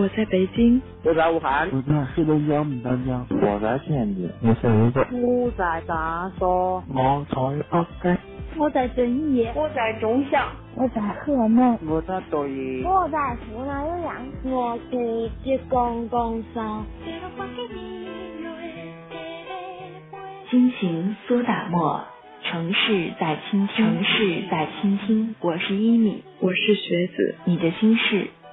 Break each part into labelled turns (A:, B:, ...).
A: 我在北京，
B: 我在武汉，
C: 我在黑龙江牡丹江，
D: 我在天津，
C: 我在泸州，
E: 我在长沙，
C: 我在北京，
F: 我在遵义，
G: 我在中祥，
F: 我在河南，
D: 我在抖音，
H: 我在湖南岳阳，
I: 我在浙江江山。
J: 心情苏打沫，城市在倾听，城市在倾听。我是一米，
A: 我是学子，
J: 你的心事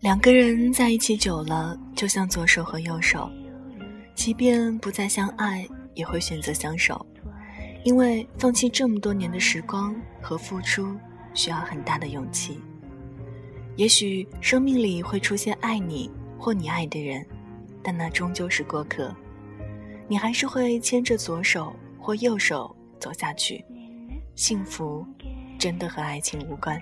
K: 两个人在一起久了，就像左手和右手，即便不再相爱，也会选择相守，因为放弃这么多年的时光和付出，需要很大的勇气。也许生命里会出现爱你或你爱的人，但那终究是过客，你还是会牵着左手或右手走下去。幸福，真的和爱情无关。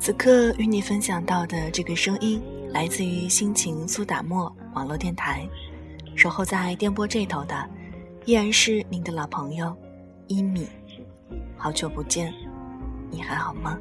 K: 此刻与你分享到的这个声音，来自于心情苏打沫网络电台，守候在电波这头的，依然是您的老朋友一米。好久不见，你还好吗？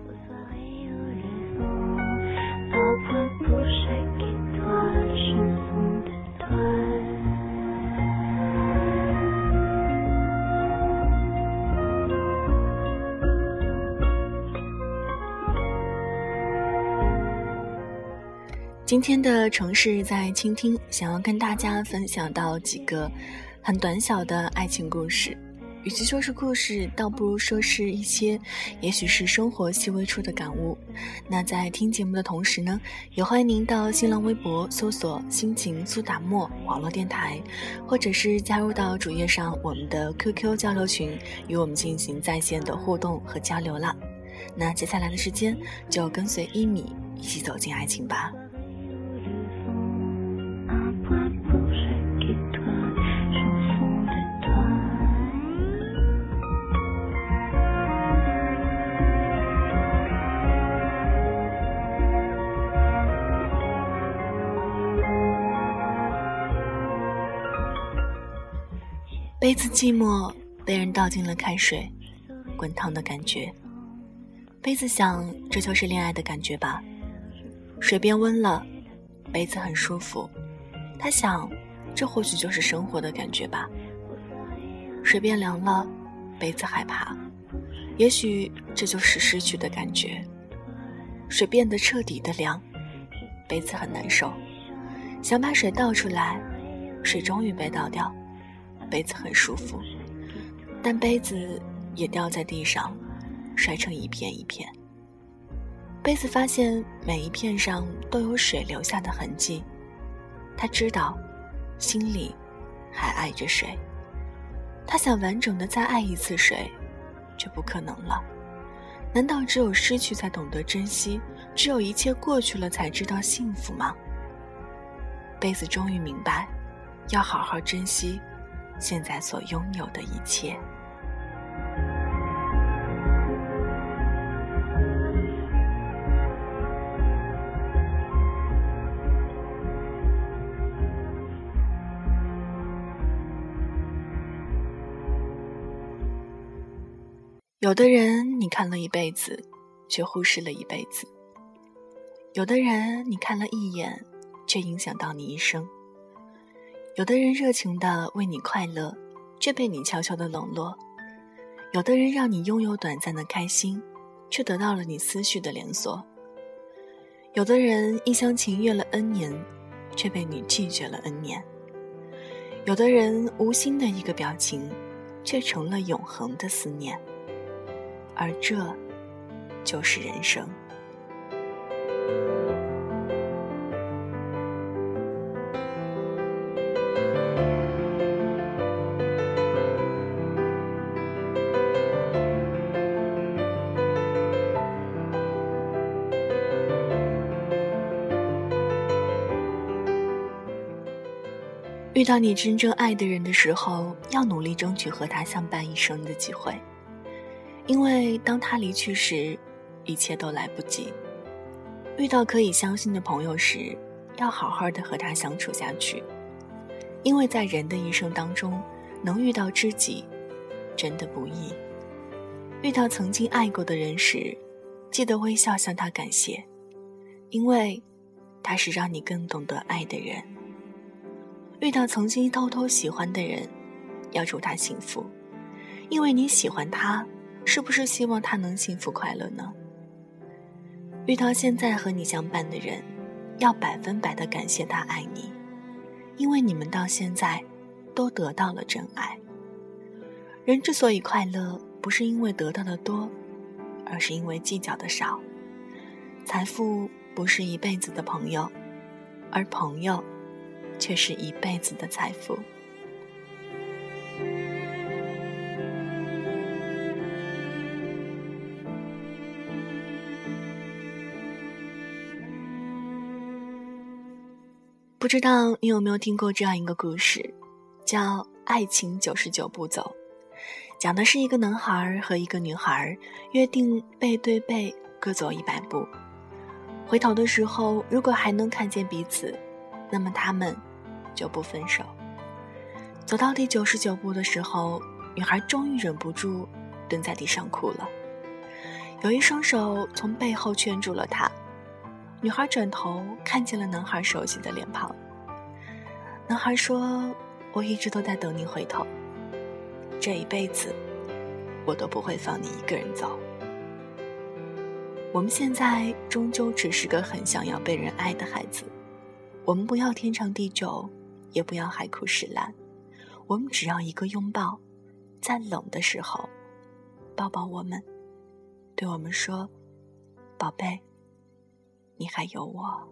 K: 今天的城市在倾听，想要跟大家分享到几个很短小的爱情故事。与其说是故事，倒不如说是一些，也许是生活细微处的感悟。那在听节目的同时呢，也欢迎您到新浪微博搜索“心情苏打沫网络电台”，或者是加入到主页上我们的 QQ 交流群，与我们进行在线的互动和交流了。那接下来的时间，就跟随一米一起走进爱情吧。杯子寂寞，被人倒进了开水，滚烫的感觉。杯子想，这就是恋爱的感觉吧。水变温了，杯子很舒服。他想，这或许就是生活的感觉吧。水变凉了，杯子害怕。也许这就是失去的感觉。水变得彻底的凉，杯子很难受。想把水倒出来，水终于被倒掉。杯子很舒服，但杯子也掉在地上，摔成一片一片。杯子发现每一片上都有水留下的痕迹，他知道，心里还爱着水。他想完整的再爱一次水，却不可能了。难道只有失去才懂得珍惜？只有一切过去了才知道幸福吗？杯子终于明白，要好好珍惜。现在所拥有的一切。有的人你看了一辈子，却忽视了一辈子；有的人你看了一眼，却影响到你一生。有的人热情的为你快乐，却被你悄悄的冷落；有的人让你拥有短暂的开心，却得到了你思绪的连锁；有的人一厢情愿了 N 年，却被你拒绝了 N 年；有的人无心的一个表情，却成了永恒的思念，而这，就是人生。遇到你真正爱的人的时候，要努力争取和他相伴一生的机会，因为当他离去时，一切都来不及。遇到可以相信的朋友时，要好好的和他相处下去，因为在人的一生当中，能遇到知己，真的不易。遇到曾经爱过的人时，记得微笑向他感谢，因为他是让你更懂得爱的人。遇到曾经偷偷喜欢的人，要祝他幸福，因为你喜欢他，是不是希望他能幸福快乐呢？遇到现在和你相伴的人，要百分百的感谢他爱你，因为你们到现在都得到了真爱。人之所以快乐，不是因为得到的多，而是因为计较的少。财富不是一辈子的朋友，而朋友。却是一辈子的财富。不知道你有没有听过这样一个故事，叫《爱情九十九步走》，讲的是一个男孩和一个女孩约定背对背各走一百步，回头的时候如果还能看见彼此，那么他们。就不分手。走到第九十九步的时候，女孩终于忍不住蹲在地上哭了。有一双手从背后圈住了她。女孩转头看见了男孩熟悉的脸庞。男孩说：“我一直都在等你回头。这一辈子，我都不会放你一个人走。我们现在终究只是个很想要被人爱的孩子。我们不要天长地久。”也不要海枯石烂，我们只要一个拥抱，在冷的时候，抱抱我们，对我们说：“宝贝，你还有我。”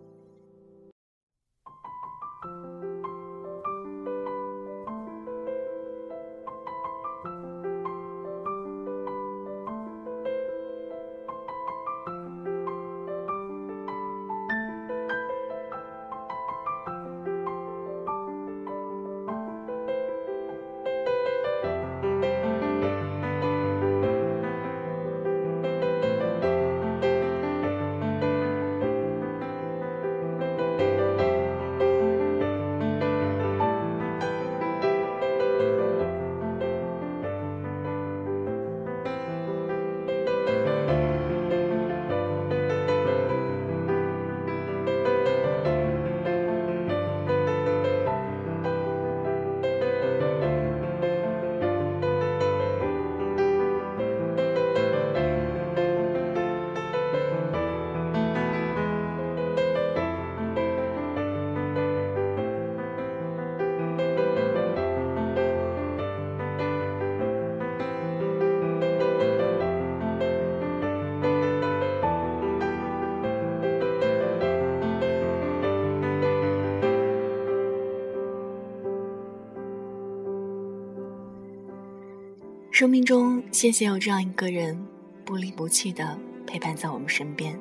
K: 生命中，谢谢有这样一个人，不离不弃的陪伴在我们身边。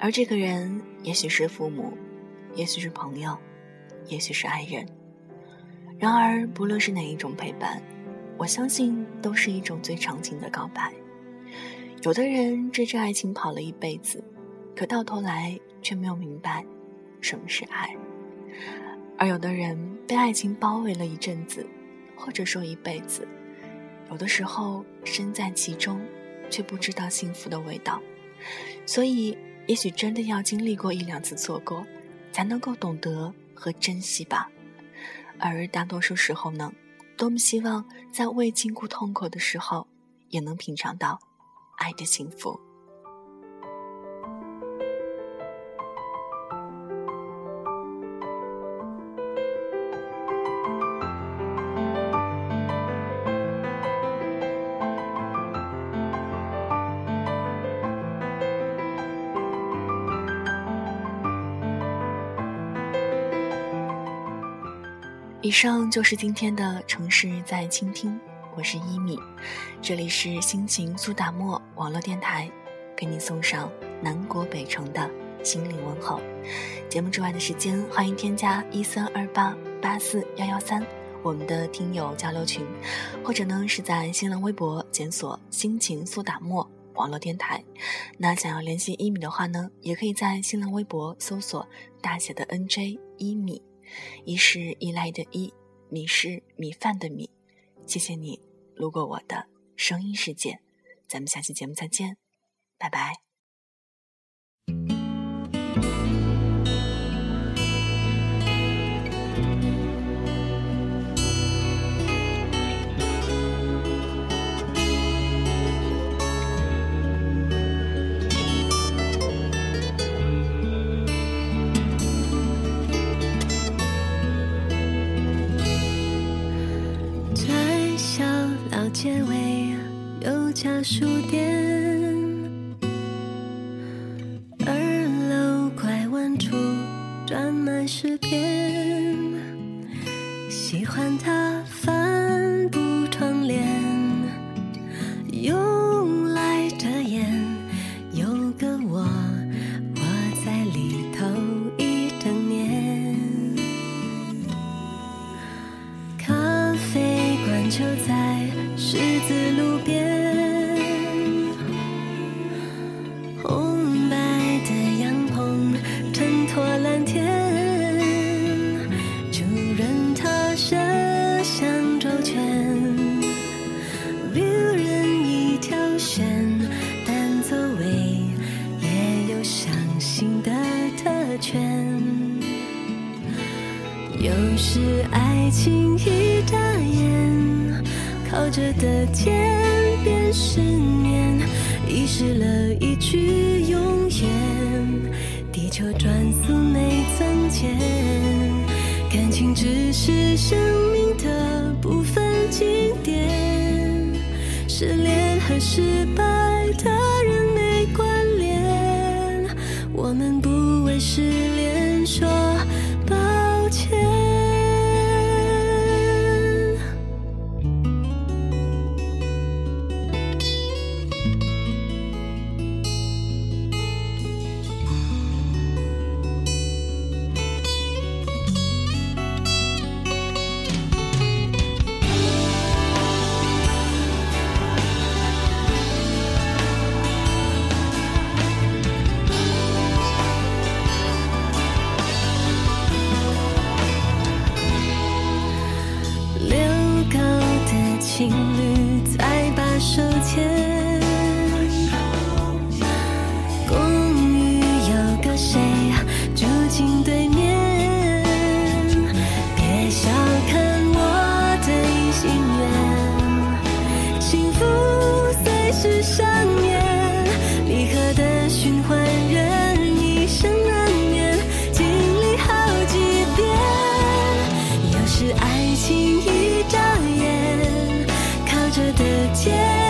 K: 而这个人，也许是父母，也许是朋友，也许是爱人。然而，不论是哪一种陪伴，我相信都是一种最长情的告白。有的人追着爱情跑了一辈子，可到头来却没有明白什么是爱；而有的人被爱情包围了一阵子，或者说一辈子。有的时候身在其中，却不知道幸福的味道，所以也许真的要经历过一两次错过，才能够懂得和珍惜吧。而大多数时候呢，多么希望在未经过痛苦的时候，也能品尝到爱的幸福。
J: 以上就是今天的城市在倾听，我是一米，这里是心情苏打沫网络电台，给你送上南国北城的心灵问候。节目之外的时间，欢迎添加一三二八八四幺幺三我们的听友交流群，或者呢是在新浪微博检索“心情苏打沫”。网络电台，那想要联系一米的话呢，也可以在新浪微博搜索大写的 NJ 一米，一是依赖的依，米是米饭的米。谢谢你路过我的声音世界，咱们下期节目再见，拜拜。书店，二楼拐弯处专卖诗篇，喜欢它一句永远。地球转速没增减，感情只是生命的部分经典。失恋和失败的人没关联，我们不为失着的街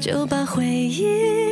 J: 就把回忆